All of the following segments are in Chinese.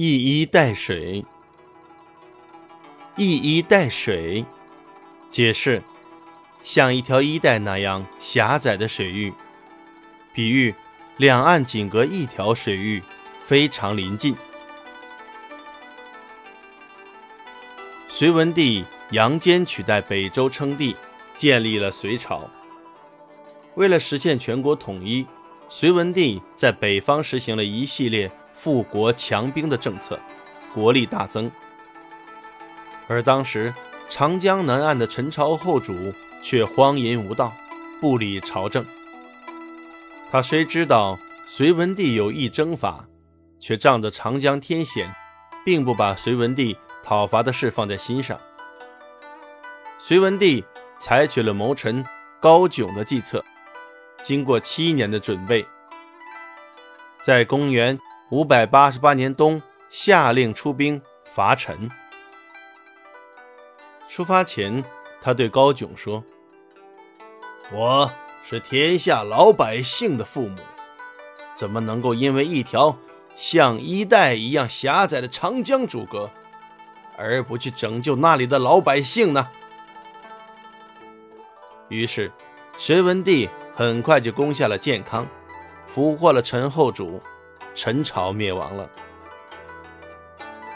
一衣带水，一衣带水，解释：像一条衣带那样狭窄的水域，比喻两岸仅隔一条水域，非常临近。隋文帝杨坚取代北周称帝，建立了隋朝。为了实现全国统一，隋文帝在北方实行了一系列。富国强兵的政策，国力大增。而当时长江南岸的陈朝后主却荒淫无道，不理朝政。他虽知道隋文帝有意征伐，却仗着长江天险，并不把隋文帝讨伐的事放在心上。隋文帝采取了谋臣高炯的计策，经过七年的准备，在公元。五百八十八年冬，下令出兵伐陈。出发前，他对高炯说：“我是天下老百姓的父母，怎么能够因为一条像衣带一样狭窄的长江阻隔，而不去拯救那里的老百姓呢？”于是，隋文帝很快就攻下了建康，俘获了陈后主。陈朝灭亡了。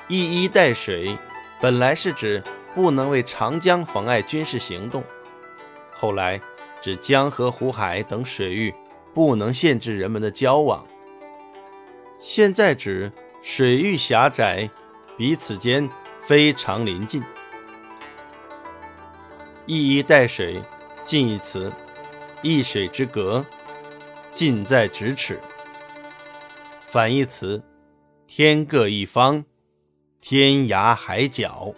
一衣带水，本来是指不能为长江妨碍军事行动，后来指江河湖海等水域不能限制人们的交往，现在指水域狭窄，彼此间非常临近。一衣带水，近义词，一水之隔，近在咫尺。反义词：天各一方，天涯海角。